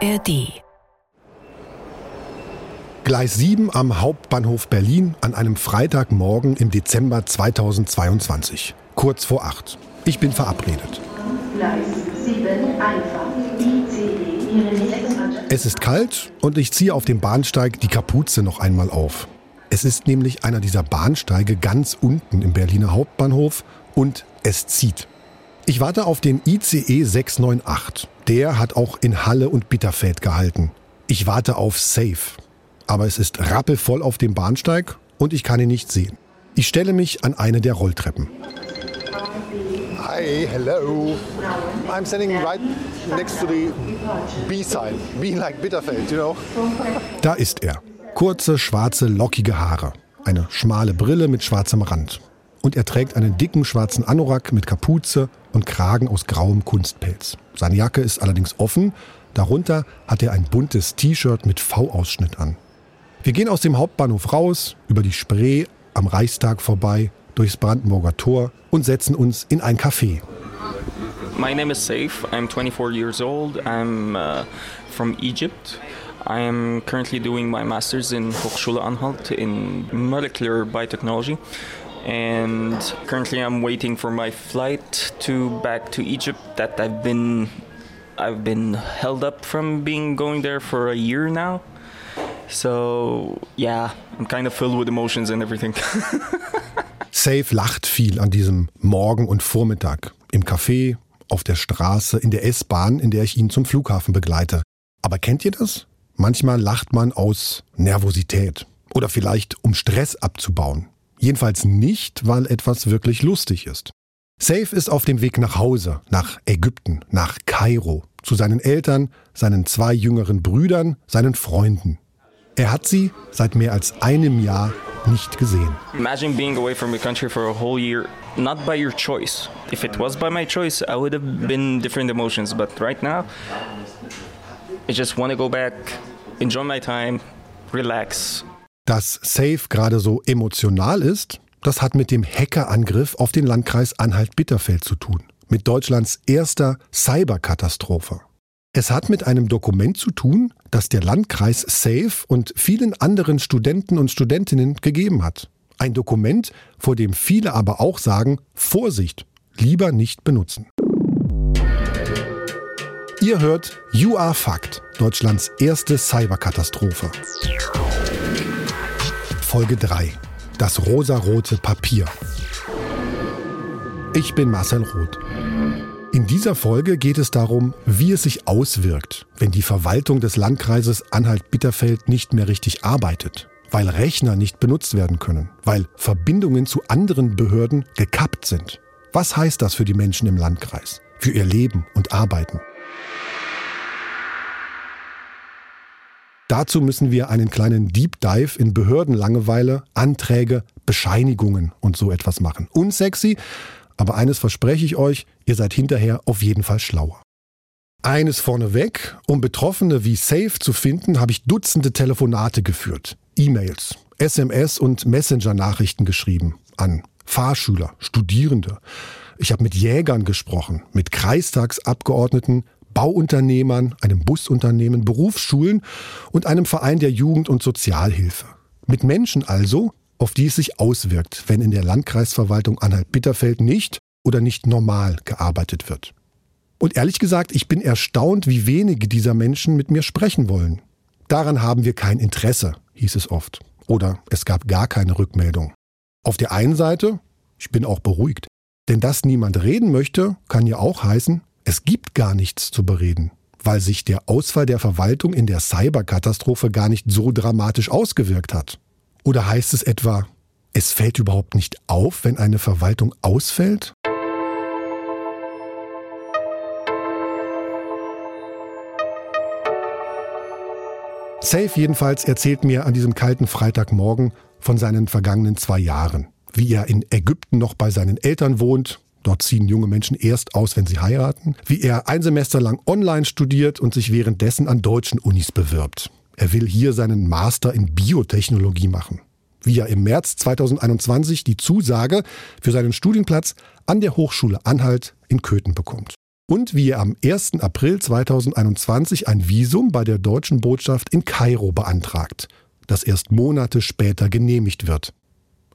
ARD. Gleis 7 am Hauptbahnhof Berlin an einem Freitagmorgen im Dezember 2022. Kurz vor 8. Ich bin verabredet. Gleis 7 einfach. ICE Ihre nächste Es ist kalt und ich ziehe auf dem Bahnsteig die Kapuze noch einmal auf. Es ist nämlich einer dieser Bahnsteige ganz unten im Berliner Hauptbahnhof und es zieht. Ich warte auf den ICE 698. Der hat auch in Halle und Bitterfeld gehalten. Ich warte auf Safe. Aber es ist rappelvoll auf dem Bahnsteig und ich kann ihn nicht sehen. Ich stelle mich an eine der Rolltreppen. Hi, hello. I'm standing right next to the B sign. B like Bitterfeld, you know? Da ist er. Kurze, schwarze, lockige Haare. Eine schmale Brille mit schwarzem Rand. Und er trägt einen dicken schwarzen Anorak mit Kapuze und Kragen aus grauem Kunstpelz. Seine Jacke ist allerdings offen. Darunter hat er ein buntes T-Shirt mit V-Ausschnitt an. Wir gehen aus dem Hauptbahnhof raus, über die Spree, am Reichstag vorbei, durchs Brandenburger Tor und setzen uns in ein Café. My name is Saif. I'm 24 years old. I'm uh, from Egypt. I am currently doing my master's in Hochschule Anhalt in molecular biotechnology. And currently I'm waiting for my flight to back to Egypt that I've been I've been held up from being going there for a year now. So, yeah, I'm kind of filled with emotions and everything. Safe lacht viel an diesem Morgen und Vormittag. Im Café, auf der Straße, in der S-Bahn, in der ich ihn zum Flughafen begleite. Aber kennt ihr das? Manchmal lacht man aus Nervosität oder vielleicht um Stress abzubauen. Jedenfalls nicht, weil etwas wirklich lustig ist. Safe ist auf dem Weg nach Hause, nach Ägypten, nach Kairo, zu seinen Eltern, seinen zwei jüngeren Brüdern, seinen Freunden. Er hat sie seit mehr als einem Jahr nicht gesehen. Imagine being away from your country for a whole year, not by your choice. If it was by my choice, I would have been different emotions, but right now, I just want to go back, enjoy my time, relax. Dass Safe gerade so emotional ist, das hat mit dem Hackerangriff auf den Landkreis Anhalt-Bitterfeld zu tun. Mit Deutschlands erster Cyberkatastrophe. Es hat mit einem Dokument zu tun, das der Landkreis SAFE und vielen anderen Studenten und Studentinnen gegeben hat. Ein Dokument, vor dem viele aber auch sagen, Vorsicht, lieber nicht benutzen. Ihr hört You Are Fact, Deutschlands erste Cyberkatastrophe. Folge 3. Das rosarote Papier. Ich bin Marcel Roth. In dieser Folge geht es darum, wie es sich auswirkt, wenn die Verwaltung des Landkreises Anhalt-Bitterfeld nicht mehr richtig arbeitet, weil Rechner nicht benutzt werden können, weil Verbindungen zu anderen Behörden gekappt sind. Was heißt das für die Menschen im Landkreis, für ihr Leben und Arbeiten? Dazu müssen wir einen kleinen Deep Dive in Behördenlangeweile, Anträge, Bescheinigungen und so etwas machen. Unsexy, aber eines verspreche ich euch, ihr seid hinterher auf jeden Fall schlauer. Eines vorneweg, um Betroffene wie Safe zu finden, habe ich Dutzende Telefonate geführt, E-Mails, SMS und Messenger-Nachrichten geschrieben an Fahrschüler, Studierende. Ich habe mit Jägern gesprochen, mit Kreistagsabgeordneten, Bauunternehmern, einem Busunternehmen, Berufsschulen und einem Verein der Jugend- und Sozialhilfe. Mit Menschen also, auf die es sich auswirkt, wenn in der Landkreisverwaltung Anhalt-Bitterfeld nicht oder nicht normal gearbeitet wird. Und ehrlich gesagt, ich bin erstaunt, wie wenige dieser Menschen mit mir sprechen wollen. Daran haben wir kein Interesse, hieß es oft. Oder es gab gar keine Rückmeldung. Auf der einen Seite, ich bin auch beruhigt, denn dass niemand reden möchte, kann ja auch heißen, es gibt gar nichts zu bereden, weil sich der Ausfall der Verwaltung in der Cyberkatastrophe gar nicht so dramatisch ausgewirkt hat. Oder heißt es etwa, es fällt überhaupt nicht auf, wenn eine Verwaltung ausfällt? Safe jedenfalls erzählt mir an diesem kalten Freitagmorgen von seinen vergangenen zwei Jahren. Wie er in Ägypten noch bei seinen Eltern wohnt. Dort ziehen junge Menschen erst aus, wenn sie heiraten. Wie er ein Semester lang online studiert und sich währenddessen an deutschen Unis bewirbt. Er will hier seinen Master in Biotechnologie machen. Wie er im März 2021 die Zusage für seinen Studienplatz an der Hochschule Anhalt in Köthen bekommt. und wie er am 1. April 2021 ein Visum bei der deutschen Botschaft in Kairo beantragt, das erst Monate später genehmigt wird.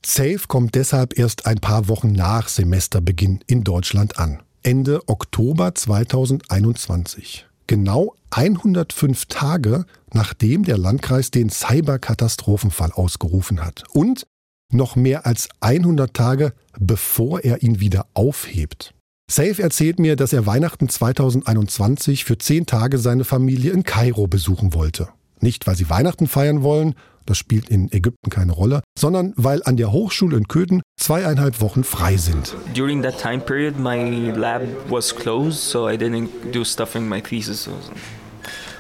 Safe kommt deshalb erst ein paar Wochen nach Semesterbeginn in Deutschland an. Ende Oktober 2021. Genau 105 Tage, nachdem der Landkreis den Cyberkatastrophenfall ausgerufen hat. Und noch mehr als 100 Tage, bevor er ihn wieder aufhebt. Safe erzählt mir, dass er Weihnachten 2021 für zehn Tage seine Familie in Kairo besuchen wollte. Nicht, weil sie Weihnachten feiern wollen, das spielt in Ägypten keine Rolle, sondern weil an der Hochschule in Köthen zweieinhalb Wochen frei sind. During that time period, my lab was closed, so I didn't do stuff in my thesis. So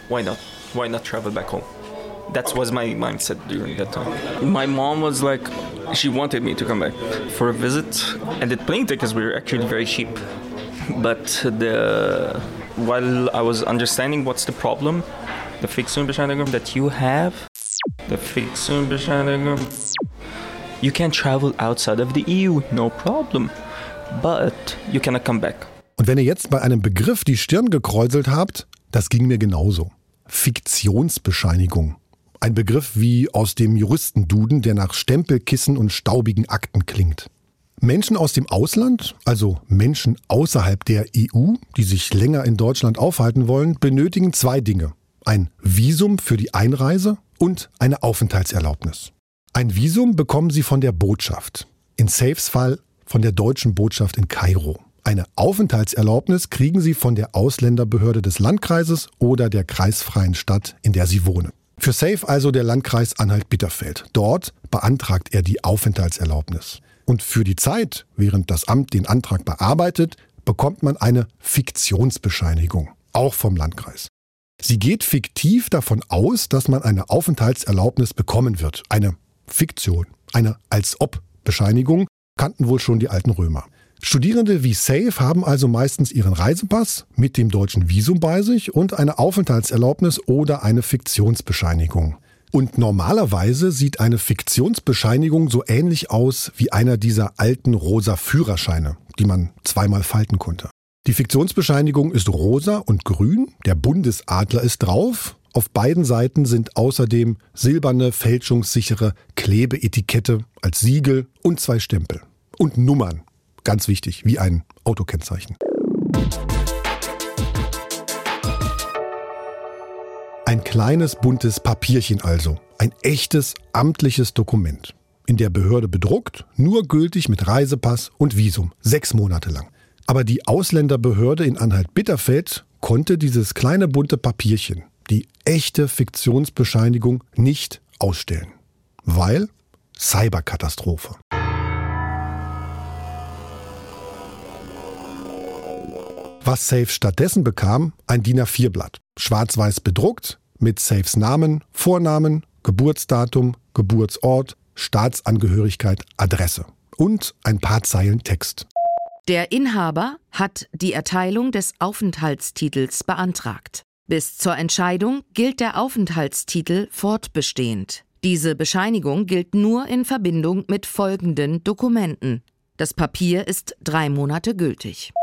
why not? Why not travel back home? That was my mindset during that time. My mom was like, she wanted me to come back for a visit, and the plane tickets were actually very cheap. But the while I was understanding what's the problem, the Fixungsbescheinigung that you have, the Fixungsbescheinigung, you can travel outside of the EU, no problem, but you cannot come back. Und wenn ihr jetzt bei einem Begriff die Stirn gekräuselt habt, das ging mir genauso. Fiktionsbescheinigung. Ein Begriff wie aus dem Juristenduden, der nach Stempelkissen und staubigen Akten klingt. Menschen aus dem Ausland, also Menschen außerhalb der EU, die sich länger in Deutschland aufhalten wollen, benötigen zwei Dinge. Ein Visum für die Einreise und eine Aufenthaltserlaubnis. Ein Visum bekommen sie von der Botschaft. In Safes Fall von der deutschen Botschaft in Kairo. Eine Aufenthaltserlaubnis kriegen sie von der Ausländerbehörde des Landkreises oder der kreisfreien Stadt, in der sie wohnen. Für Safe also der Landkreis Anhalt-Bitterfeld. Dort beantragt er die Aufenthaltserlaubnis. Und für die Zeit, während das Amt den Antrag bearbeitet, bekommt man eine Fiktionsbescheinigung, auch vom Landkreis. Sie geht fiktiv davon aus, dass man eine Aufenthaltserlaubnis bekommen wird. Eine Fiktion, eine Als-ob-Bescheinigung kannten wohl schon die alten Römer. Studierende wie Safe haben also meistens ihren Reisepass mit dem deutschen Visum bei sich und eine Aufenthaltserlaubnis oder eine Fiktionsbescheinigung. Und normalerweise sieht eine Fiktionsbescheinigung so ähnlich aus wie einer dieser alten rosa Führerscheine, die man zweimal falten konnte. Die Fiktionsbescheinigung ist rosa und grün, der Bundesadler ist drauf. Auf beiden Seiten sind außerdem silberne, fälschungssichere Klebeetikette als Siegel und zwei Stempel. Und Nummern, Ganz wichtig, wie ein Autokennzeichen. Ein kleines buntes Papierchen also, ein echtes amtliches Dokument. In der Behörde bedruckt, nur gültig mit Reisepass und Visum, sechs Monate lang. Aber die Ausländerbehörde in Anhalt-Bitterfeld konnte dieses kleine bunte Papierchen, die echte Fiktionsbescheinigung, nicht ausstellen. Weil Cyberkatastrophe. Was Safe stattdessen bekam, ein DIN A4-Blatt. Schwarz-weiß bedruckt, mit Safes Namen, Vornamen, Geburtsdatum, Geburtsort, Staatsangehörigkeit, Adresse. Und ein paar Zeilen Text. Der Inhaber hat die Erteilung des Aufenthaltstitels beantragt. Bis zur Entscheidung gilt der Aufenthaltstitel fortbestehend. Diese Bescheinigung gilt nur in Verbindung mit folgenden Dokumenten. Das Papier ist drei Monate gültig.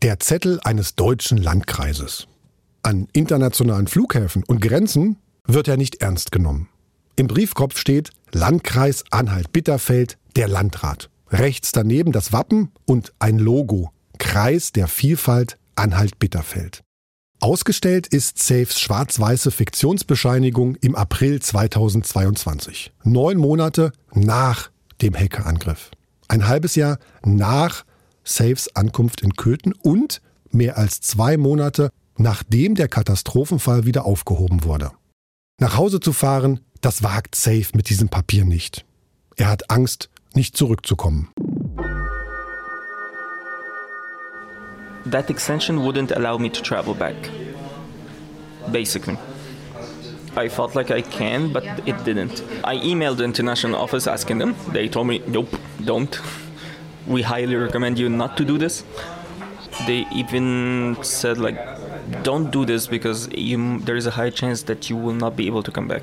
Der Zettel eines deutschen Landkreises. An internationalen Flughäfen und Grenzen wird er nicht ernst genommen. Im Briefkopf steht Landkreis Anhalt-Bitterfeld, der Landrat. Rechts daneben das Wappen und ein Logo. Kreis der Vielfalt Anhalt-Bitterfeld. Ausgestellt ist Safes schwarz-weiße Fiktionsbescheinigung im April 2022. Neun Monate nach dem Hackerangriff. Ein halbes Jahr nach Safes Ankunft in Köthen und mehr als zwei Monate nachdem der Katastrophenfall wieder aufgehoben wurde. Nach Hause zu fahren, das wagt Safe mit diesem Papier nicht. Er hat Angst, nicht zurückzukommen. That extension wouldn't allow me to travel back. Basically. I felt like I can, but it didn't. I emailed the international office asking them. They told me, nope, don't. we highly recommend you not to do this. They even said like, don't do this because you, there is a high chance that you will not be able to come back.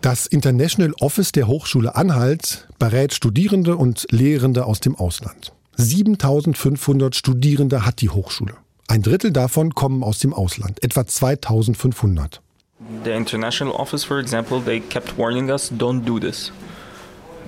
Das International Office der Hochschule Anhalt berät Studierende und Lehrende aus dem Ausland. 7500 Studierende hat die Hochschule. Ein Drittel davon kommen aus dem Ausland, etwa 2500. The international office, for example, they kept warning us don't do this.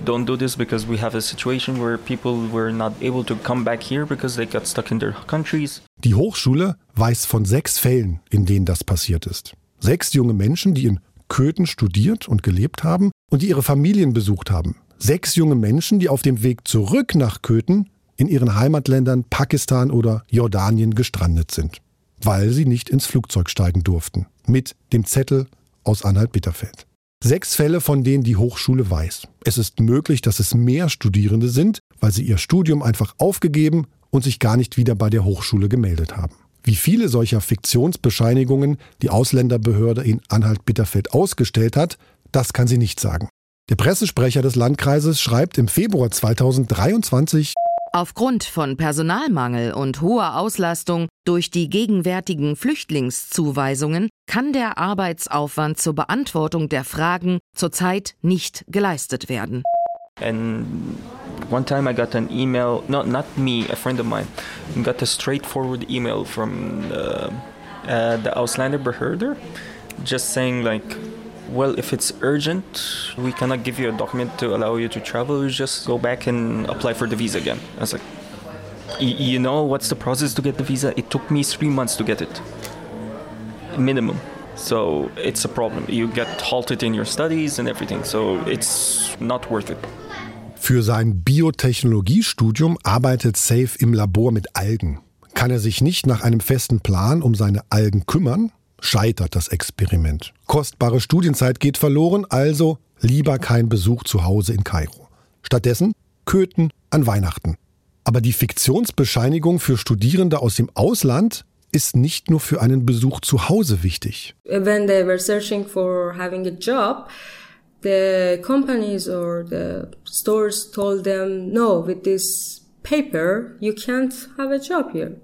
Don't do this because we have a situation where people were not able to come back here because they got stuck in their countries. Die Hochschule weiß von sechs Fällen, in denen das passiert ist. Sechs junge Menschen, die in Köthen studiert und gelebt haben und die ihre Familien besucht haben. Sechs junge Menschen, die auf dem Weg zurück nach Köthen in ihren Heimatländern Pakistan oder Jordanien gestrandet sind, weil sie nicht ins Flugzeug steigen durften. Mit dem Zettel aus Anhalt-Bitterfeld. Sechs Fälle, von denen die Hochschule weiß. Es ist möglich, dass es mehr Studierende sind, weil sie ihr Studium einfach aufgegeben und sich gar nicht wieder bei der Hochschule gemeldet haben. Wie viele solcher Fiktionsbescheinigungen die Ausländerbehörde in Anhalt-Bitterfeld ausgestellt hat, das kann sie nicht sagen. Der Pressesprecher des Landkreises schreibt im Februar 2023, Aufgrund von Personalmangel und hoher Auslastung durch die gegenwärtigen Flüchtlingszuweisungen kann der Arbeitsaufwand zur Beantwortung der Fragen zurzeit nicht geleistet werden. And one time I got an email, not not me, a friend of mine, got a straightforward email from uh, uh, the Ausländerbehörde, just saying like, well, if it's urgent, we cannot give you a document to allow you to travel. Just go back and apply for the visa again. I was like, you know what's the process to get the visa? It took me three months to get it, minimum. So it's a problem. You get halted in your studies and everything. So it's not worth it. Für sein Biotechnologiestudium arbeitet Safe im Labor mit Algen. Kann er sich nicht nach einem festen Plan um seine Algen kümmern, scheitert das Experiment. Kostbare Studienzeit geht verloren, also lieber kein Besuch zu Hause in Kairo. Stattdessen Köthen an Weihnachten. Aber die Fiktionsbescheinigung für Studierende aus dem Ausland ist nicht nur für einen Besuch zu Hause wichtig. when they were searching for having a job, the companies or the stores told them, no, with this paper, you can't have a job here.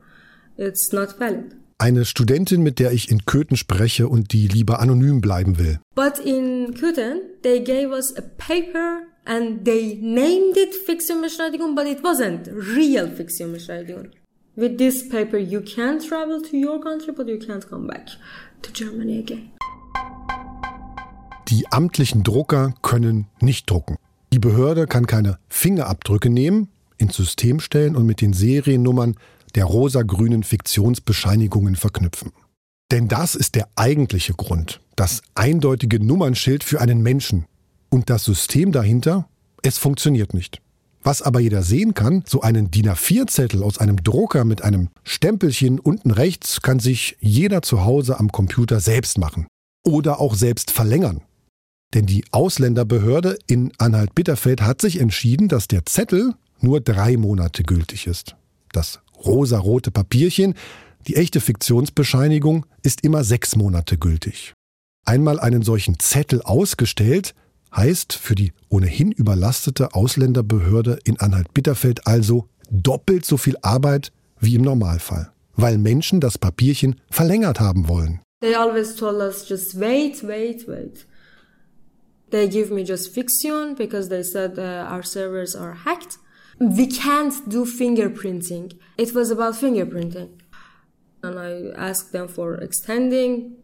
It's not valid. Eine Studentin, mit der ich in Köthen spreche und die lieber anonym bleiben will. But in Kuten, they gave us a paper and they named it Fiktionsbeschneidung, but it wasn't real Fiktionsbeschneidung. With this paper, you can travel to your country, but you can't come back to Germany again. Die amtlichen Drucker können nicht drucken. Die Behörde kann keine Fingerabdrücke nehmen, ins System stellen und mit den Seriennummern der rosa-grünen Fiktionsbescheinigungen verknüpfen. Denn das ist der eigentliche Grund, das eindeutige Nummernschild für einen Menschen. Und das System dahinter, es funktioniert nicht. Was aber jeder sehen kann, so einen DIN A4-Zettel aus einem Drucker mit einem Stempelchen unten rechts kann sich jeder zu Hause am Computer selbst machen. Oder auch selbst verlängern. Denn die Ausländerbehörde in Anhalt-Bitterfeld hat sich entschieden, dass der Zettel nur drei Monate gültig ist. Das rosarote Papierchen, die echte Fiktionsbescheinigung, ist immer sechs Monate gültig. Einmal einen solchen Zettel ausgestellt, heißt für die ohnehin überlastete Ausländerbehörde in Anhalt-Bitterfeld also doppelt so viel Arbeit wie im Normalfall, weil Menschen das Papierchen verlängert haben wollen. They always told us just wait, wait, wait. They give me just fiction because they said uh, our servers are hacked. We can't do fingerprinting. It was about fingerprinting. And I asked them for extending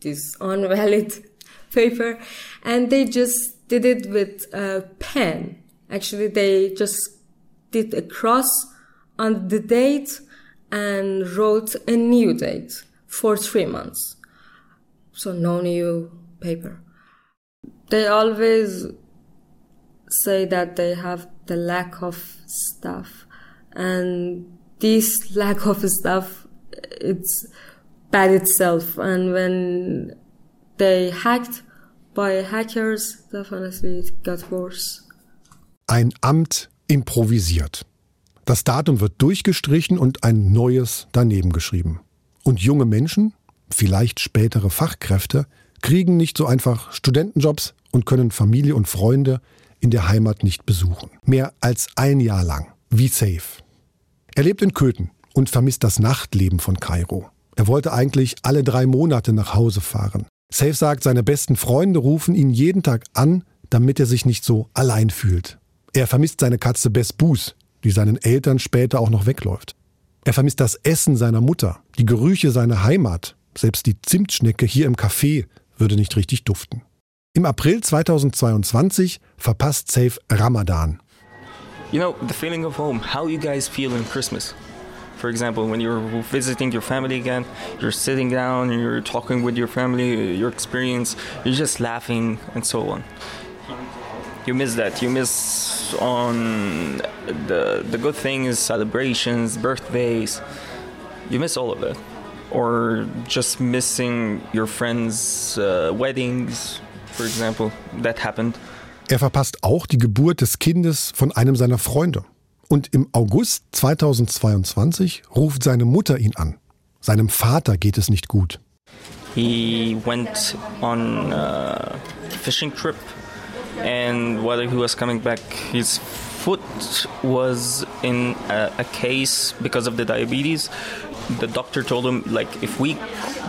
this unvalid paper and they just did it with a pen. Actually, they just did a cross on the date and wrote a new date for three months. So no new paper. They always say that they have the lack of stuff and this lack of stuff it's bad itself and when they hacked by hackers definitely it got worse Ein Amt improvisiert. Das Datum wird durchgestrichen und ein neues daneben geschrieben. Und junge Menschen, vielleicht spätere Fachkräfte, kriegen nicht so einfach Studentenjobs und können Familie und Freunde in der Heimat nicht besuchen. Mehr als ein Jahr lang. Wie safe. Er lebt in Köthen und vermisst das Nachtleben von Kairo. Er wollte eigentlich alle drei Monate nach Hause fahren. Safe sagt, seine besten Freunde rufen ihn jeden Tag an, damit er sich nicht so allein fühlt. Er vermisst seine Katze Bess Boos, die seinen Eltern später auch noch wegläuft. Er vermisst das Essen seiner Mutter, die Gerüche seiner Heimat. Selbst die Zimtschnecke hier im Café würde nicht richtig duften. Im April 2022 verpasst Safe Ramadan. You know, the feeling of home, how you guys feel in Christmas. For example, when you're visiting your family again, you're sitting down you're talking with your family, your experience, you're just laughing and so on. You miss that. You miss on the the good things, celebrations, birthdays. You miss all of that. Or just missing your friends' uh, weddings, for example. That happened. Er verpasst auch die Geburt des Kindes von einem seiner Freunde. Und im August 2022 ruft seine Mutter ihn an. Seinem Vater geht es nicht gut. He went on a fishing trip, and while he was coming back, his foot was in a, a case because of the diabetes. The doctor told him, like, if we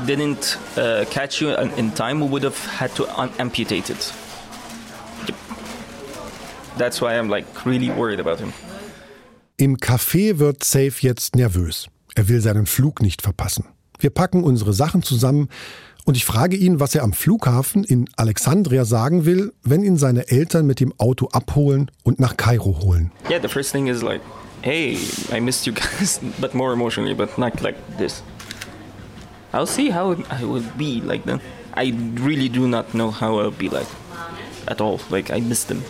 didn't uh, catch you in time, we would have had to amputate it. Yep. That's why I'm like really worried about him. Im Café wird Safe jetzt nervös. Er will seinen Flug nicht verpassen. Wir packen unsere Sachen zusammen und ich frage ihn, was er am Flughafen in Alexandria sagen will, wenn ihn seine Eltern mit dem Auto abholen und nach Kairo holen. Yeah, the first thing is like, hey, I missed you guys, but more emotionally, but not like this. I'll see how I will be like then. I really do not know how I'll be like at all. Like I miss them.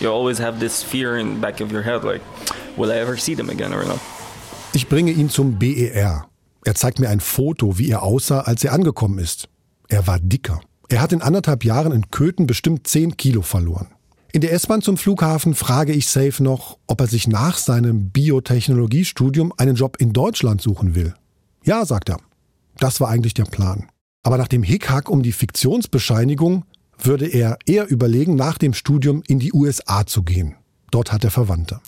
You always have this fear in the back of your head, like, will I ever see them again or not? Ich bringe ihn zum BER. Er zeigt mir ein Foto, wie er aussah, als er angekommen ist. Er war dicker. Er hat in anderthalb Jahren in Köthen bestimmt 10 Kilo verloren. In der S-Bahn zum Flughafen frage ich Safe noch, ob er sich nach seinem Biotechnologiestudium einen Job in Deutschland suchen will. Ja, sagt er. Das war eigentlich der Plan. Aber nach dem Hickhack um die Fiktionsbescheinigung würde er eher überlegen, nach dem Studium in die USA zu gehen. Dort hat er Verwandte.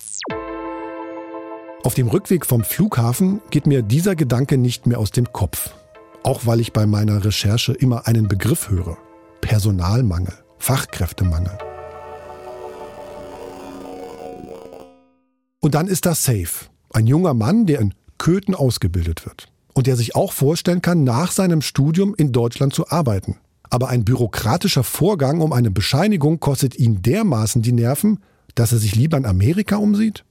Auf dem Rückweg vom Flughafen geht mir dieser Gedanke nicht mehr aus dem Kopf. Auch weil ich bei meiner Recherche immer einen Begriff höre. Personalmangel, Fachkräftemangel. Und dann ist das Safe. Ein junger Mann, der in Köthen ausgebildet wird. Und der sich auch vorstellen kann, nach seinem Studium in Deutschland zu arbeiten. Aber ein bürokratischer Vorgang um eine Bescheinigung kostet ihn dermaßen die Nerven, dass er sich lieber in Amerika umsieht?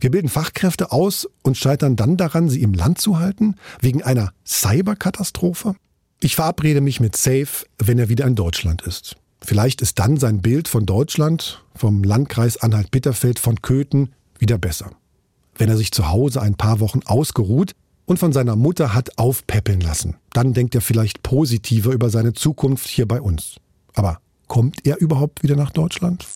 Wir bilden Fachkräfte aus und scheitern dann daran, sie im Land zu halten, wegen einer Cyberkatastrophe? Ich verabrede mich mit Safe, wenn er wieder in Deutschland ist. Vielleicht ist dann sein Bild von Deutschland, vom Landkreis Anhalt-Bitterfeld, von Köthen wieder besser. Wenn er sich zu Hause ein paar Wochen ausgeruht und von seiner Mutter hat aufpäppeln lassen, dann denkt er vielleicht positiver über seine Zukunft hier bei uns. Aber kommt er überhaupt wieder nach Deutschland?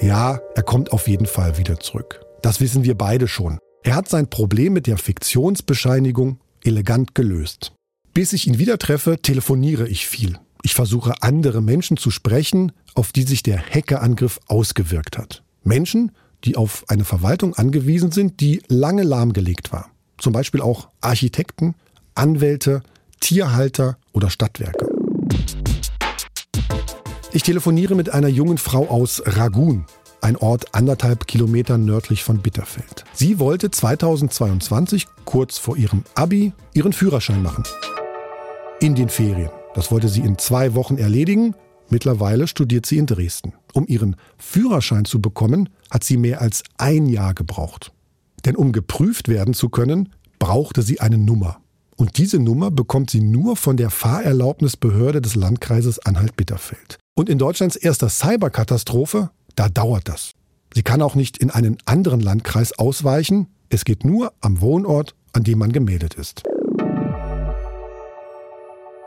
Ja, er kommt auf jeden Fall wieder zurück. Das wissen wir beide schon. Er hat sein Problem mit der Fiktionsbescheinigung elegant gelöst. Bis ich ihn wieder treffe, telefoniere ich viel. Ich versuche andere Menschen zu sprechen, auf die sich der Hackerangriff ausgewirkt hat. Menschen, die auf eine Verwaltung angewiesen sind, die lange lahmgelegt war. Zum Beispiel auch Architekten, Anwälte, Tierhalter oder Stadtwerke. Ich telefoniere mit einer jungen Frau aus Ragun, ein Ort anderthalb Kilometer nördlich von Bitterfeld. Sie wollte 2022, kurz vor ihrem Abi, ihren Führerschein machen. In den Ferien. Das wollte sie in zwei Wochen erledigen. Mittlerweile studiert sie in Dresden. Um ihren Führerschein zu bekommen, hat sie mehr als ein Jahr gebraucht. Denn um geprüft werden zu können, brauchte sie eine Nummer. Und diese Nummer bekommt sie nur von der Fahrerlaubnisbehörde des Landkreises Anhalt-Bitterfeld. Und in Deutschlands erster Cyberkatastrophe, da dauert das. Sie kann auch nicht in einen anderen Landkreis ausweichen. Es geht nur am Wohnort, an dem man gemeldet ist.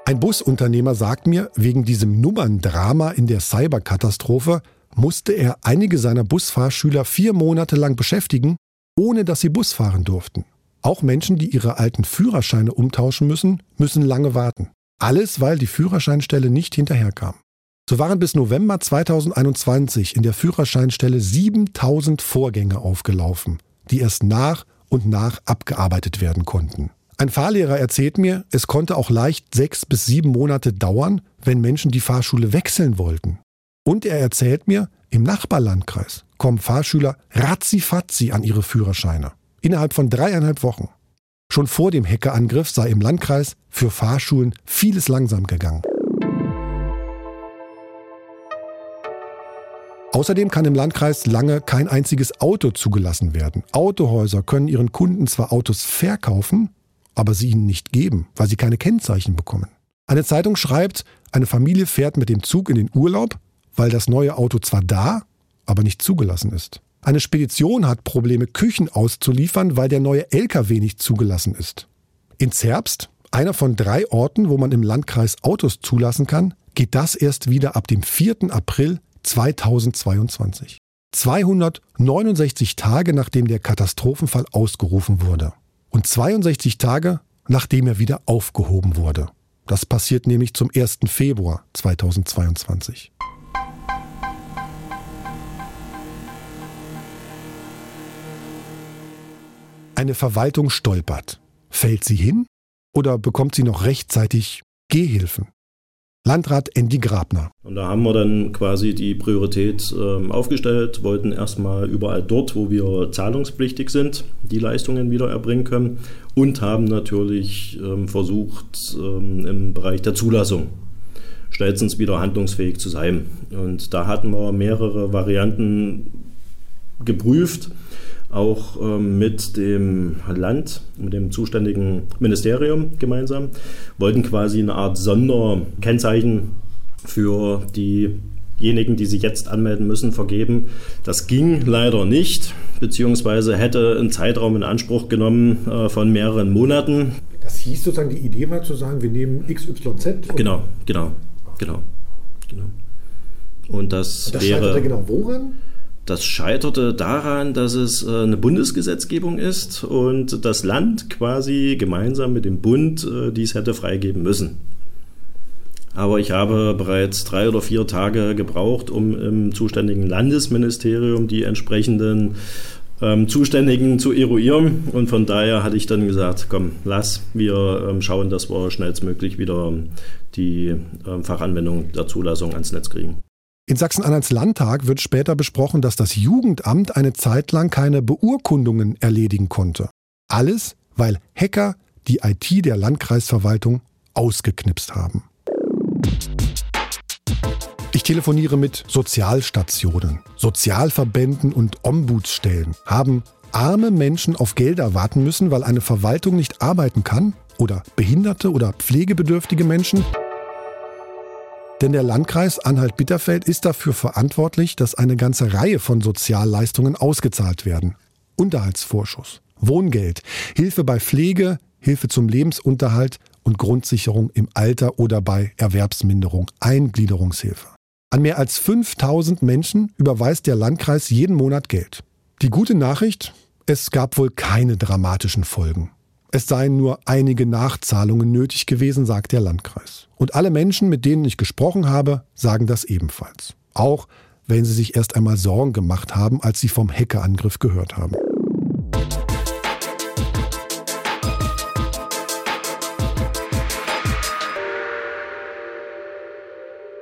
Ein Busunternehmer sagt mir, wegen diesem Nummerndrama in der Cyberkatastrophe musste er einige seiner Busfahrschüler vier Monate lang beschäftigen, ohne dass sie Bus fahren durften. Auch Menschen, die ihre alten Führerscheine umtauschen müssen, müssen lange warten. Alles, weil die Führerscheinstelle nicht hinterherkam. So waren bis November 2021 in der Führerscheinstelle 7000 Vorgänge aufgelaufen, die erst nach und nach abgearbeitet werden konnten. Ein Fahrlehrer erzählt mir, es konnte auch leicht sechs bis sieben Monate dauern, wenn Menschen die Fahrschule wechseln wollten. Und er erzählt mir, im Nachbarlandkreis kommen Fahrschüler ratzifatzi an ihre Führerscheine. Innerhalb von dreieinhalb Wochen. Schon vor dem Hackerangriff sei im Landkreis für Fahrschulen vieles langsam gegangen. Außerdem kann im Landkreis lange kein einziges Auto zugelassen werden. Autohäuser können ihren Kunden zwar Autos verkaufen, aber sie ihnen nicht geben, weil sie keine Kennzeichen bekommen. Eine Zeitung schreibt, eine Familie fährt mit dem Zug in den Urlaub, weil das neue Auto zwar da, aber nicht zugelassen ist. Eine Spedition hat Probleme, Küchen auszuliefern, weil der neue LKW nicht zugelassen ist. In Zerbst, einer von drei Orten, wo man im Landkreis Autos zulassen kann, geht das erst wieder ab dem 4. April 2022. 269 Tage nachdem der Katastrophenfall ausgerufen wurde. Und 62 Tage nachdem er wieder aufgehoben wurde. Das passiert nämlich zum 1. Februar 2022. Eine Verwaltung stolpert. Fällt sie hin oder bekommt sie noch rechtzeitig Gehhilfen? Landrat Andy Grabner. Und da haben wir dann quasi die Priorität äh, aufgestellt, wollten erstmal überall dort, wo wir zahlungspflichtig sind, die Leistungen wieder erbringen können und haben natürlich ähm, versucht, ähm, im Bereich der Zulassung schnellstens wieder handlungsfähig zu sein. Und da hatten wir mehrere Varianten geprüft auch ähm, mit dem Land, mit dem zuständigen Ministerium gemeinsam, wollten quasi eine Art Sonderkennzeichen für diejenigen, die sich jetzt anmelden müssen, vergeben. Das ging leider nicht, beziehungsweise hätte einen Zeitraum in Anspruch genommen äh, von mehreren Monaten. Das hieß sozusagen, die Idee war zu sagen, wir nehmen XYZ. Genau, genau, genau, genau. Und das, Und das wäre. genau woran? Das scheiterte daran, dass es äh, eine Bundesgesetzgebung ist und das Land quasi gemeinsam mit dem Bund äh, dies hätte freigeben müssen. Aber ich habe bereits drei oder vier Tage gebraucht, um im zuständigen Landesministerium die entsprechenden ähm, Zuständigen zu eruieren. Und von daher hatte ich dann gesagt, komm, lass, wir ähm, schauen, dass wir schnellstmöglich wieder die ähm, Fachanwendung der Zulassung ans Netz kriegen. In Sachsen-Anhalts Landtag wird später besprochen, dass das Jugendamt eine Zeit lang keine Beurkundungen erledigen konnte. Alles, weil Hacker die IT der Landkreisverwaltung ausgeknipst haben. Ich telefoniere mit Sozialstationen, Sozialverbänden und Ombudsstellen. Haben arme Menschen auf Gelder warten müssen, weil eine Verwaltung nicht arbeiten kann? Oder behinderte oder pflegebedürftige Menschen? Denn der Landkreis Anhalt-Bitterfeld ist dafür verantwortlich, dass eine ganze Reihe von Sozialleistungen ausgezahlt werden. Unterhaltsvorschuss, Wohngeld, Hilfe bei Pflege, Hilfe zum Lebensunterhalt und Grundsicherung im Alter oder bei Erwerbsminderung, Eingliederungshilfe. An mehr als 5000 Menschen überweist der Landkreis jeden Monat Geld. Die gute Nachricht, es gab wohl keine dramatischen Folgen. Es seien nur einige Nachzahlungen nötig gewesen, sagt der Landkreis. Und alle Menschen, mit denen ich gesprochen habe, sagen das ebenfalls. Auch wenn sie sich erst einmal Sorgen gemacht haben, als sie vom Hackerangriff gehört haben.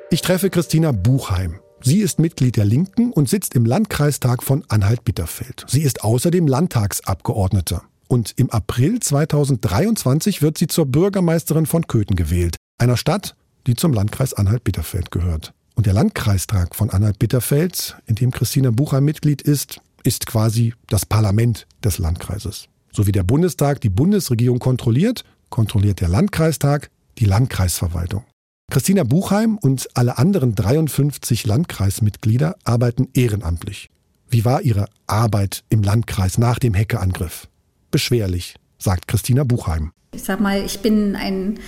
Ich treffe Christina Buchheim. Sie ist Mitglied der Linken und sitzt im Landkreistag von Anhalt-Bitterfeld. Sie ist außerdem Landtagsabgeordnete. Und im April 2023 wird sie zur Bürgermeisterin von Köthen gewählt, einer Stadt, die zum Landkreis Anhalt-Bitterfeld gehört. Und der Landkreistag von Anhalt-Bitterfeld, in dem Christina Bucher Mitglied ist, ist quasi das Parlament des Landkreises. So wie der Bundestag die Bundesregierung kontrolliert, kontrolliert der Landkreistag die Landkreisverwaltung. Christina Buchheim und alle anderen 53 Landkreismitglieder arbeiten ehrenamtlich. Wie war Ihre Arbeit im Landkreis nach dem Hackerangriff? Beschwerlich, sagt Christina Buchheim. Ich sag mal, ich bin ein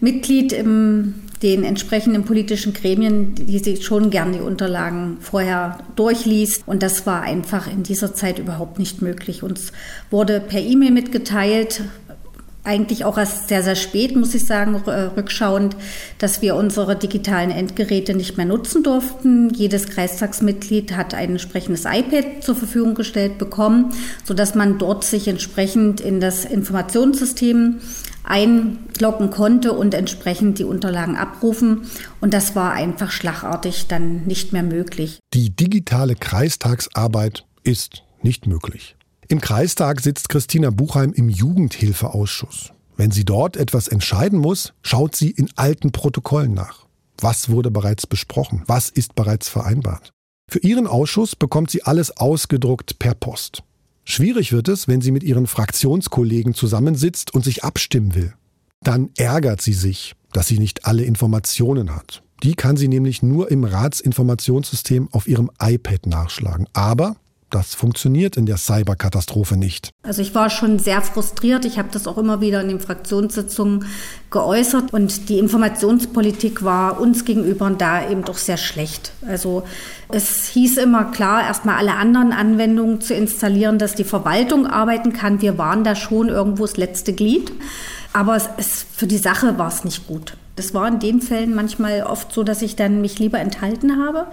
Mitglied in den entsprechenden politischen Gremien, die sich schon gern die Unterlagen vorher durchliest. Und das war einfach in dieser Zeit überhaupt nicht möglich. Uns wurde per E-Mail mitgeteilt, eigentlich auch erst sehr, sehr spät, muss ich sagen, rückschauend, dass wir unsere digitalen Endgeräte nicht mehr nutzen durften. Jedes Kreistagsmitglied hat ein entsprechendes iPad zur Verfügung gestellt bekommen, sodass man dort sich entsprechend in das Informationssystem einloggen konnte und entsprechend die Unterlagen abrufen. Und das war einfach schlagartig dann nicht mehr möglich. Die digitale Kreistagsarbeit ist nicht möglich. Im Kreistag sitzt Christina Buchheim im Jugendhilfeausschuss. Wenn sie dort etwas entscheiden muss, schaut sie in alten Protokollen nach. Was wurde bereits besprochen? Was ist bereits vereinbart? Für ihren Ausschuss bekommt sie alles ausgedruckt per Post. Schwierig wird es, wenn sie mit ihren Fraktionskollegen zusammensitzt und sich abstimmen will. Dann ärgert sie sich, dass sie nicht alle Informationen hat. Die kann sie nämlich nur im Ratsinformationssystem auf ihrem iPad nachschlagen. Aber das funktioniert in der Cyberkatastrophe nicht. Also ich war schon sehr frustriert. Ich habe das auch immer wieder in den Fraktionssitzungen geäußert. Und die Informationspolitik war uns gegenüber da eben doch sehr schlecht. Also es hieß immer klar, erstmal alle anderen Anwendungen zu installieren, dass die Verwaltung arbeiten kann. Wir waren da schon irgendwo das letzte Glied. Aber es, es, für die Sache war es nicht gut. Das war in den Fällen manchmal oft so, dass ich dann mich lieber enthalten habe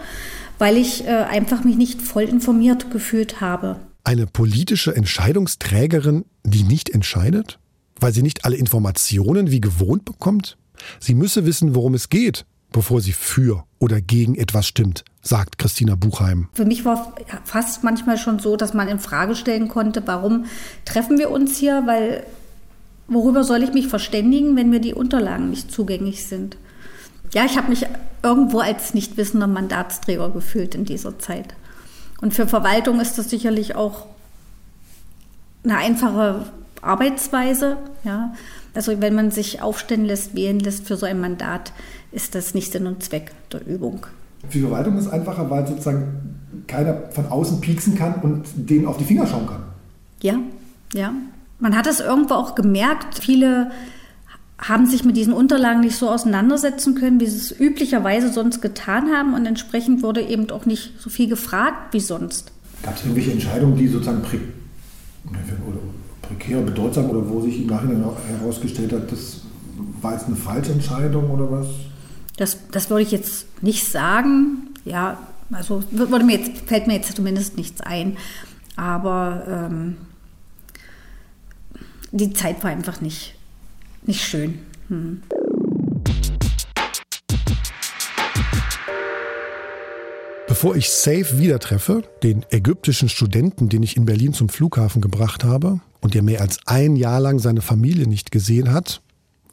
weil ich äh, einfach mich nicht voll informiert gefühlt habe. Eine politische Entscheidungsträgerin, die nicht entscheidet? Weil sie nicht alle Informationen wie gewohnt bekommt? Sie müsse wissen, worum es geht, bevor sie für oder gegen etwas stimmt, sagt Christina Buchheim. Für mich war fast manchmal schon so, dass man in Frage stellen konnte, warum treffen wir uns hier, weil worüber soll ich mich verständigen, wenn mir die Unterlagen nicht zugänglich sind? Ja, ich habe mich irgendwo als nicht wissender Mandatsträger gefühlt in dieser Zeit. Und für Verwaltung ist das sicherlich auch eine einfache Arbeitsweise. Ja. Also wenn man sich aufstellen lässt, wählen lässt für so ein Mandat, ist das nicht Sinn und Zweck der Übung. Für Verwaltung ist es einfacher, weil sozusagen keiner von außen pieksen kann und denen auf die Finger schauen kann. Ja, ja. Man hat es irgendwo auch gemerkt, viele haben sich mit diesen Unterlagen nicht so auseinandersetzen können, wie sie es üblicherweise sonst getan haben. Und entsprechend wurde eben auch nicht so viel gefragt wie sonst. Gab es irgendwelche Entscheidungen, die sozusagen pre oder prekär, bedeutsam oder wo sich im Nachhinein herausgestellt hat, das war jetzt eine falsche Entscheidung oder was? Das, das würde ich jetzt nicht sagen. Ja, also würde mir jetzt, fällt mir jetzt zumindest nichts ein. Aber ähm, die Zeit war einfach nicht nicht schön. Hm. Bevor ich Safe wieder treffe, den ägyptischen Studenten, den ich in Berlin zum Flughafen gebracht habe und der mehr als ein Jahr lang seine Familie nicht gesehen hat,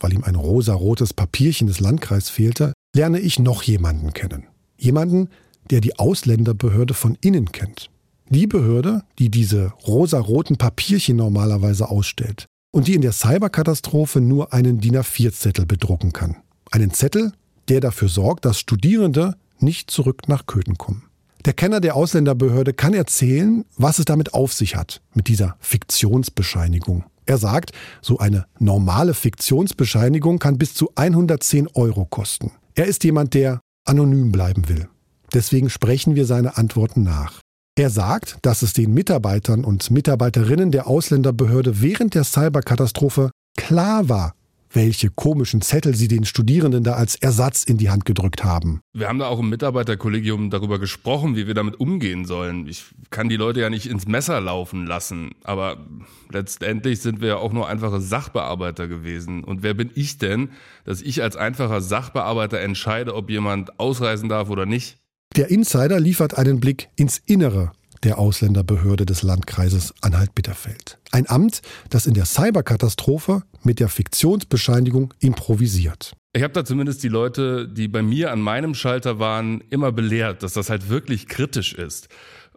weil ihm ein rosarotes Papierchen des Landkreises fehlte, lerne ich noch jemanden kennen. Jemanden, der die Ausländerbehörde von innen kennt. Die Behörde, die diese rosaroten Papierchen normalerweise ausstellt und die in der Cyberkatastrophe nur einen DIN A4-Zettel bedrucken kann. Einen Zettel, der dafür sorgt, dass Studierende nicht zurück nach Köthen kommen. Der Kenner der Ausländerbehörde kann erzählen, was es damit auf sich hat, mit dieser Fiktionsbescheinigung. Er sagt, so eine normale Fiktionsbescheinigung kann bis zu 110 Euro kosten. Er ist jemand, der anonym bleiben will. Deswegen sprechen wir seine Antworten nach. Er sagt, dass es den Mitarbeitern und Mitarbeiterinnen der Ausländerbehörde während der Cyberkatastrophe klar war, welche komischen Zettel sie den Studierenden da als Ersatz in die Hand gedrückt haben. Wir haben da auch im Mitarbeiterkollegium darüber gesprochen, wie wir damit umgehen sollen. Ich kann die Leute ja nicht ins Messer laufen lassen, aber letztendlich sind wir ja auch nur einfache Sachbearbeiter gewesen. Und wer bin ich denn, dass ich als einfacher Sachbearbeiter entscheide, ob jemand ausreisen darf oder nicht? Der Insider liefert einen Blick ins Innere der Ausländerbehörde des Landkreises Anhalt-Bitterfeld. Ein Amt, das in der Cyberkatastrophe mit der Fiktionsbescheinigung improvisiert. Ich habe da zumindest die Leute, die bei mir an meinem Schalter waren, immer belehrt, dass das halt wirklich kritisch ist.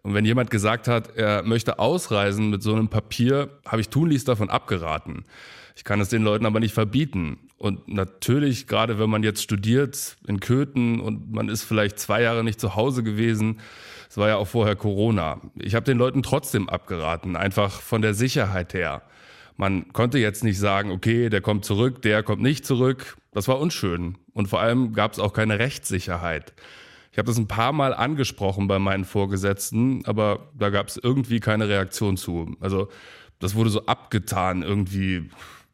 Und wenn jemand gesagt hat, er möchte ausreisen mit so einem Papier, habe ich tunlichst davon abgeraten. Ich kann es den Leuten aber nicht verbieten. Und natürlich, gerade wenn man jetzt studiert in Köthen und man ist vielleicht zwei Jahre nicht zu Hause gewesen, es war ja auch vorher Corona. Ich habe den Leuten trotzdem abgeraten, einfach von der Sicherheit her. Man konnte jetzt nicht sagen, okay, der kommt zurück, der kommt nicht zurück. Das war unschön. Und vor allem gab es auch keine Rechtssicherheit. Ich habe das ein paar Mal angesprochen bei meinen Vorgesetzten, aber da gab es irgendwie keine Reaktion zu. Also das wurde so abgetan irgendwie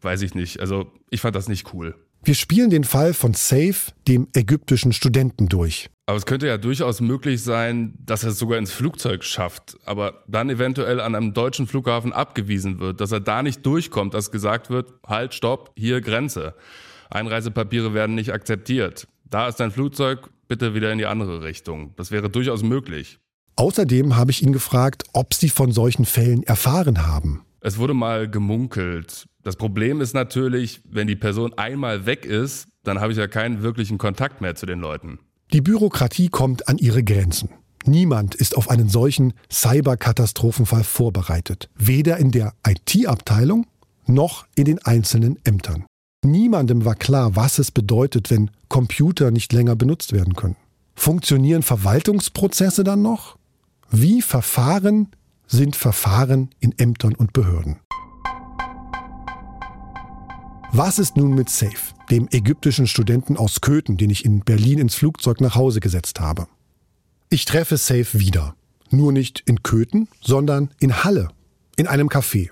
weiß ich nicht. Also ich fand das nicht cool. Wir spielen den Fall von Safe, dem ägyptischen Studenten, durch. Aber es könnte ja durchaus möglich sein, dass er es sogar ins Flugzeug schafft, aber dann eventuell an einem deutschen Flughafen abgewiesen wird, dass er da nicht durchkommt, dass gesagt wird, halt, stopp, hier Grenze. Einreisepapiere werden nicht akzeptiert. Da ist dein Flugzeug, bitte wieder in die andere Richtung. Das wäre durchaus möglich. Außerdem habe ich ihn gefragt, ob Sie von solchen Fällen erfahren haben. Es wurde mal gemunkelt. Das Problem ist natürlich, wenn die Person einmal weg ist, dann habe ich ja keinen wirklichen Kontakt mehr zu den Leuten. Die Bürokratie kommt an ihre Grenzen. Niemand ist auf einen solchen Cyberkatastrophenfall vorbereitet. Weder in der IT-Abteilung noch in den einzelnen Ämtern. Niemandem war klar, was es bedeutet, wenn Computer nicht länger benutzt werden können. Funktionieren Verwaltungsprozesse dann noch? Wie Verfahren sind Verfahren in Ämtern und Behörden? Was ist nun mit Safe, dem ägyptischen Studenten aus Köthen, den ich in Berlin ins Flugzeug nach Hause gesetzt habe? Ich treffe Safe wieder. Nur nicht in Köthen, sondern in Halle, in einem Café.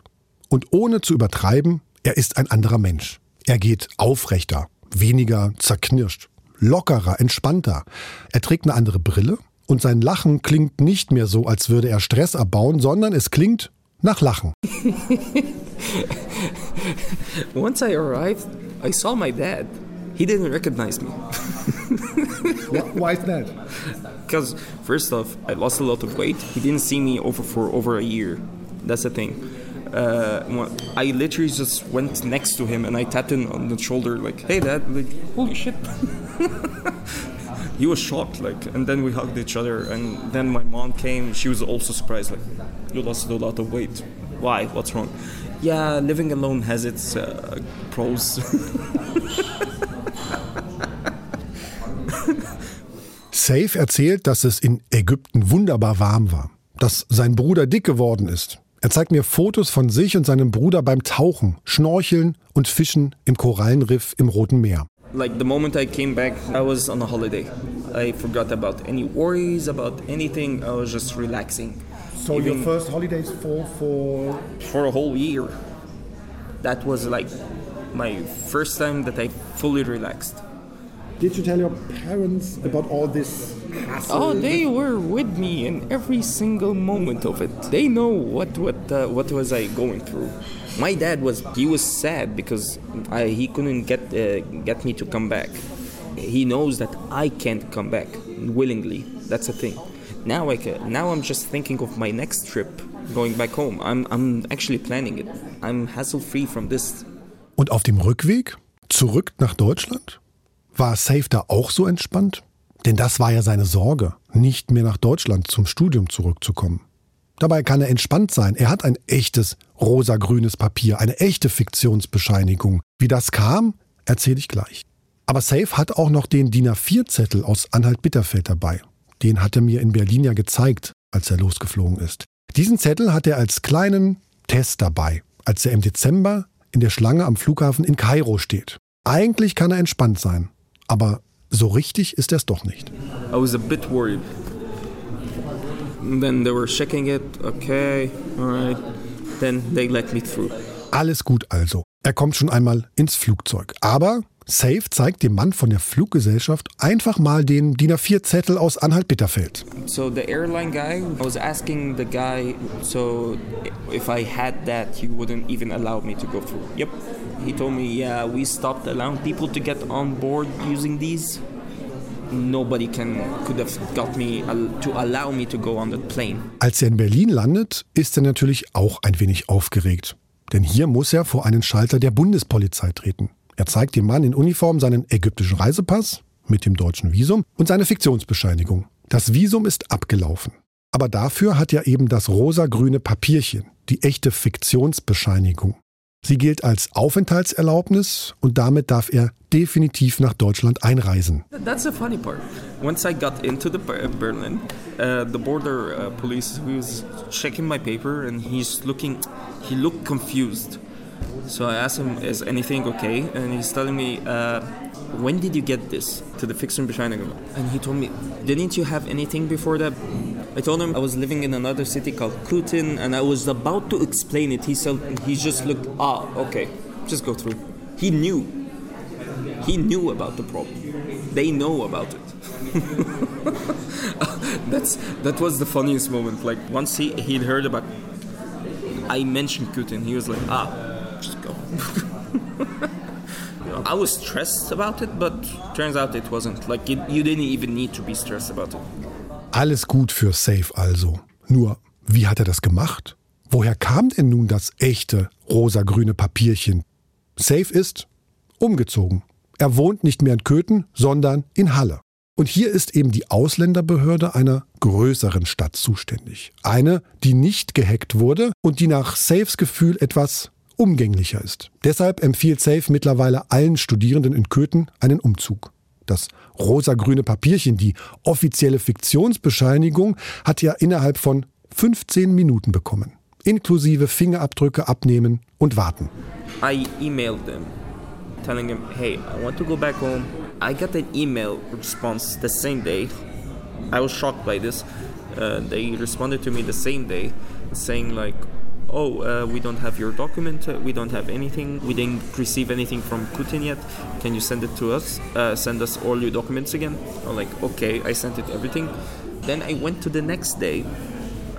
Und ohne zu übertreiben, er ist ein anderer Mensch. Er geht aufrechter, weniger zerknirscht, lockerer, entspannter. Er trägt eine andere Brille und sein Lachen klingt nicht mehr so, als würde er Stress abbauen, sondern es klingt nach Lachen. Once I arrived, I saw my dad. He didn't recognize me. Why is that? Because first off, I lost a lot of weight. He didn't see me over for over a year. That's the thing. Uh, I literally just went next to him and I tapped him on the shoulder, like, "Hey, Dad!" Like, holy shit. he was shocked, like, and then we hugged each other. And then my mom came. She was also surprised, like, "You lost a lot of weight. Why? What's wrong?" Yeah, living alone has its uh, pros. Safe erzählt, dass es in Ägypten wunderbar warm war, dass sein Bruder dick geworden ist. Er zeigt mir Fotos von sich und seinem Bruder beim Tauchen, Schnorcheln und Fischen im Korallenriff im Roten Meer. Like the moment I came back, I was on a holiday. I forgot about any worries, about anything. I was just relaxing. So your first holidays for for for a whole year. That was like my first time that I fully relaxed. Did you tell your parents about all this hassle? Oh, they were with me in every single moment of it. They know what what uh, what was I going through. My dad was he was sad because I, he couldn't get uh, get me to come back. He knows that I can't come back willingly. That's the thing. Now I can, now I'm just thinking of my next trip, going back home. I'm I'm actually planning it. I'm hassle free from this. Und auf dem Rückweg zurück nach Deutschland? War Safe da auch so entspannt? Denn das war ja seine Sorge, nicht mehr nach Deutschland zum Studium zurückzukommen. Dabei kann er entspannt sein. Er hat ein echtes rosa-grünes Papier, eine echte Fiktionsbescheinigung. Wie das kam, erzähle ich gleich. Aber Safe hat auch noch den DIN A4-Zettel aus Anhalt-Bitterfeld dabei. Den hat er mir in Berlin ja gezeigt, als er losgeflogen ist. Diesen Zettel hat er als kleinen Test dabei, als er im Dezember in der Schlange am Flughafen in Kairo steht. Eigentlich kann er entspannt sein, aber so richtig ist er es doch nicht. I was a bit worried. Then they were checking it. Okay, all right. Then they let me through. Alles gut also. Er kommt schon einmal ins Flugzeug. Aber Safe zeigt dem Mann von der Fluggesellschaft einfach mal den DIN A4-Zettel aus Anhalt-Bitterfeld. So the airline guy, I was asking the guy, so if I had that, you wouldn't even allow me to go through. Yep. He told me, yeah, we stopped allowing people to get on board using these. Nobody can could have got me to allow me to go on that plane. Als er in Berlin landet, ist er natürlich auch ein wenig aufgeregt. Denn hier muss er vor einen Schalter der Bundespolizei treten. Er zeigt dem Mann in Uniform seinen ägyptischen Reisepass mit dem deutschen Visum und seine Fiktionsbescheinigung. Das Visum ist abgelaufen. Aber dafür hat er eben das rosa-grüne Papierchen, die echte Fiktionsbescheinigung. Sie gilt als Aufenthaltserlaubnis und damit darf er definitiv nach Deutschland einreisen. That's the funny part. Once I got into the Ber- Berlin, uh, the border uh, police was checking my paper and he's looking, he looked confused. So I asked him, "Is anything okay?" And he's telling me, uh, "When did you get this to the Fixen Bescheinigung?" And he told me, "Didn't you have anything before that?" I told him I was living in another city called Kutin, and I was about to explain it. He said, he just looked, "Ah, okay, just go through." He knew. he knew about the problem. They know about it. That's that was the funniest moment. Like once he he'd heard about, I mentioned Kutin, He was like, ah. I was stressed about it, but turns out it wasn't. Like you, you didn't even need to be stressed about it. Alles gut für Safe also. Nur, wie hat er das gemacht? Woher kam denn nun das echte rosa-grüne Papierchen? Safe ist umgezogen. Er wohnt nicht mehr in Köthen, sondern in Halle. Und hier ist eben die Ausländerbehörde einer größeren Stadt zuständig. Eine, die nicht gehackt wurde und die nach Safes Gefühl etwas umgänglicher ist. Deshalb empfiehlt Safe mittlerweile allen Studierenden in Köthen einen Umzug. Das rosa-grüne Papierchen, die offizielle Fiktionsbescheinigung, hat er innerhalb von 15 Minuten bekommen. Inklusive Fingerabdrücke abnehmen und warten. I emailed them, telling them, "Hey, I want to go back home." I got an email response the same day. I was shocked by this. Uh, they responded to me the same day, saying like, "Oh, uh, we don't have your document. Uh, we don't have anything. We didn't receive anything from Putin yet. Can you send it to us? Uh, send us all your documents again." I'm like, "Okay." I sent it everything. Then I went to the next day.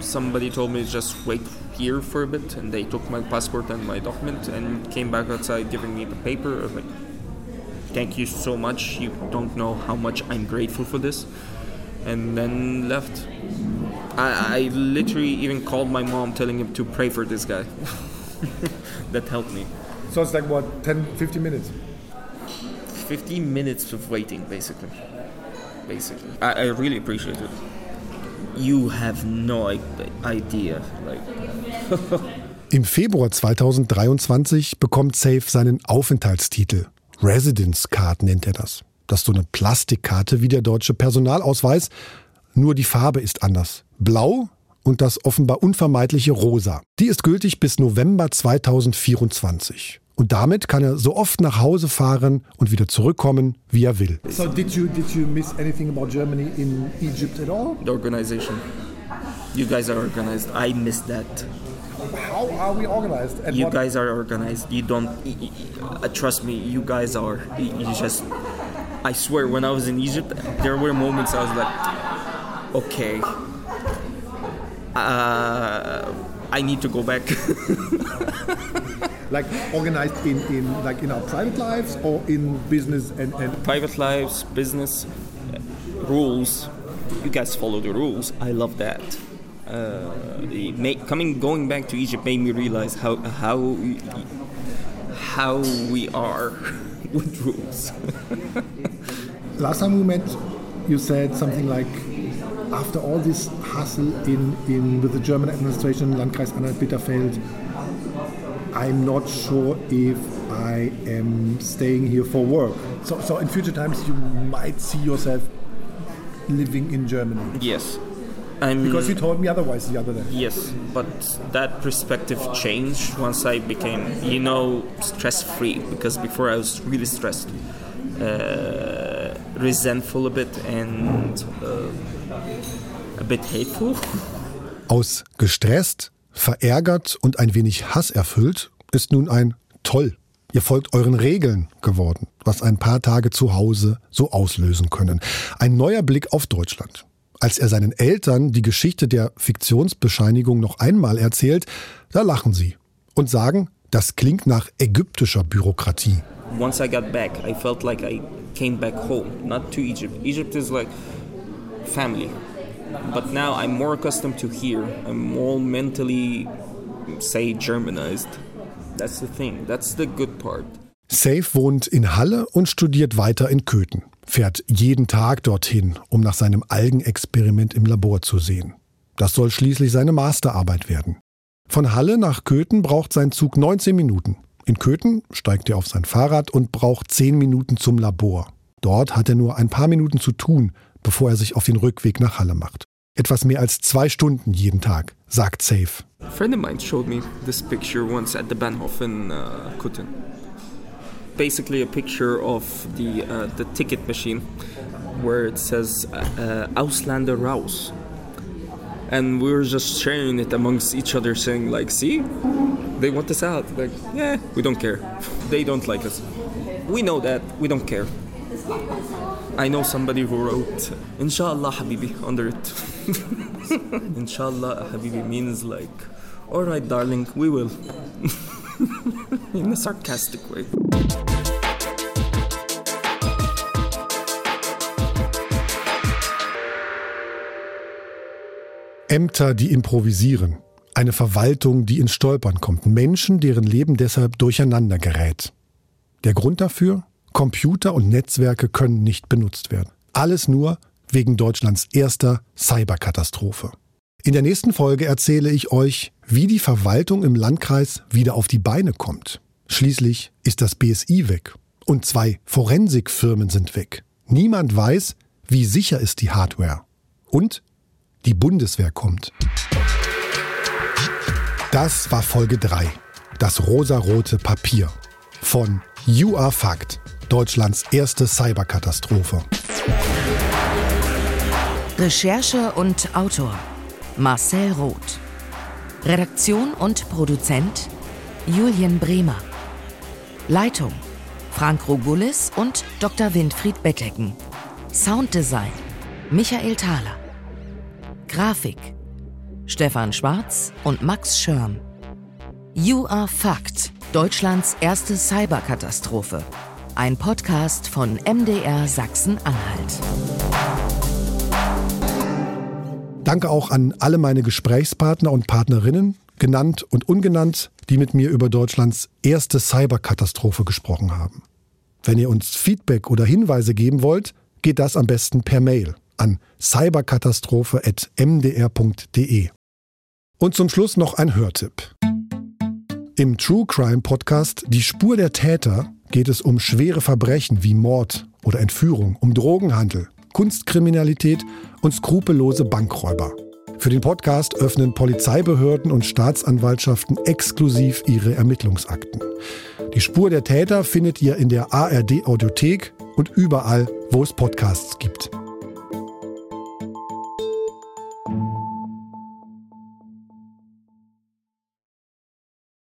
Somebody told me just wait here for a bit, and they took my passport and my document and came back outside giving me the paper. I was like, "Thank you so much. You don't know how much I'm grateful for this." And then left. I, I literally even called my mom telling him to pray for this guy. that helped me. So it's like what, 10, 15 minutes? 15 minutes of waiting, basically. Basically. I, I really appreciate it. You have no idea. Like, Im Februar 2023 bekommt Safe seinen Aufenthaltstitel. Residence Card nennt er das. Das ist so eine Plastikkarte wie der deutsche Personalausweis, nur die Farbe ist anders. Blau und das offenbar unvermeidliche Rosa. Die ist gültig bis November 2024. Und damit kann er so oft nach Hause fahren und wieder zurückkommen, wie er will. So did you did you miss anything about Germany in Egypt at all? the organization. You guys are organized. I miss that. How are we organized? And You guys are organized. You don't. uh, trust me. You guys are. You just. I swear, when I was in Egypt, there were moments I was like, okay, uh, I need to go back. like organized in, in like in our private lives or in business and, and Private lives, business, rules. You guys follow the rules. I love that. Uh, it ma- coming going back to Egypt made me realize how how how we are with rules. last time we met you said something like after all this hustle in, in with the German administration, Landkreis Anhalt-Bitterfeld, I'm not sure if I am staying here for work. So, so in future times you might see yourself living in Germany. yes, I'm Because you told me otherwise the other day. Yes, but that perspective changed once I became, you know, stress free. Because before I was really stressed, uh, resentful a bit, and uh, hateful. Aus gestresst, verärgert und ein wenig hasserfüllt ist nun ein Toll. Ihr folgt euren Regeln geworden, was ein paar Tage zu Hause so auslösen können. Ein neuer Blick auf Deutschland. Als er seinen Eltern die Geschichte der Fiktionsbescheinigung noch einmal erzählt, da lachen sie und sagen, das klingt nach ägyptischer Bürokratie. Once I got back, I felt like I came back home, not to Egypt. Egypt is like family. But now I'm more accustomed to here. I'm more mentally, say, Germanized. That's the thing. That's the good part. Safe wohnt in Halle und studiert weiter in Köthen. Fährt jeden Tag dorthin, um nach seinem Algenexperiment im Labor zu sehen. Das soll schließlich seine Masterarbeit werden. Von Halle nach Köthen braucht sein Zug 19 Minuten. In Köthen steigt er auf sein Fahrrad und braucht 10 Minuten zum Labor. Dort hat er nur ein paar Minuten zu tun, bevor er sich auf den Rückweg nach Halle macht. Etwas mehr als zwei Stunden jeden Tag, sagt Safe. A friend of mine showed me this picture once at the Bahnhof in uh, Kuten. Basically, a picture of the uh, the ticket machine, where it says uh, "Ausländer raus," and we were just sharing it amongst each other, saying like, "See, they want us out." Like, yeah, we don't care. They don't like us. we know that. We don't care. I know somebody who wrote Inshallah Habibi under it. Inshallah Habibi means like, alright darling, we will. In a sarcastic way. Ämter, die improvisieren. Eine Verwaltung, die ins Stolpern kommt. Menschen, deren Leben deshalb durcheinander gerät. Der Grund dafür? Computer und Netzwerke können nicht benutzt werden. Alles nur wegen Deutschlands erster Cyberkatastrophe. In der nächsten Folge erzähle ich euch, wie die Verwaltung im Landkreis wieder auf die Beine kommt. Schließlich ist das BSI weg und zwei Forensikfirmen sind weg. Niemand weiß, wie sicher ist die Hardware. Und die Bundeswehr kommt. Das war Folge 3. Das rosarote Papier. Von You Are Fact. Deutschlands erste Cyberkatastrophe. Recherche und Autor Marcel Roth. Redaktion und Produzent Julien Bremer. Leitung Frank Rogulis und Dr. Winfried Beckecken. Sounddesign Michael Thaler. Grafik Stefan Schwarz und Max Schirm. You Are Fact. Deutschlands erste Cyberkatastrophe. Ein Podcast von MDR Sachsen-Anhalt. Danke auch an alle meine Gesprächspartner und Partnerinnen, genannt und ungenannt, die mit mir über Deutschlands erste Cyberkatastrophe gesprochen haben. Wenn ihr uns Feedback oder Hinweise geben wollt, geht das am besten per Mail an cyberkatastrophe.mdr.de. Und zum Schluss noch ein Hörtipp. Im True Crime Podcast Die Spur der Täter geht es um schwere Verbrechen wie Mord oder Entführung, um Drogenhandel, Kunstkriminalität und skrupellose Bankräuber. Für den Podcast öffnen Polizeibehörden und Staatsanwaltschaften exklusiv ihre Ermittlungsakten. Die Spur der Täter findet ihr in der ARD Audiothek und überall, wo es Podcasts gibt.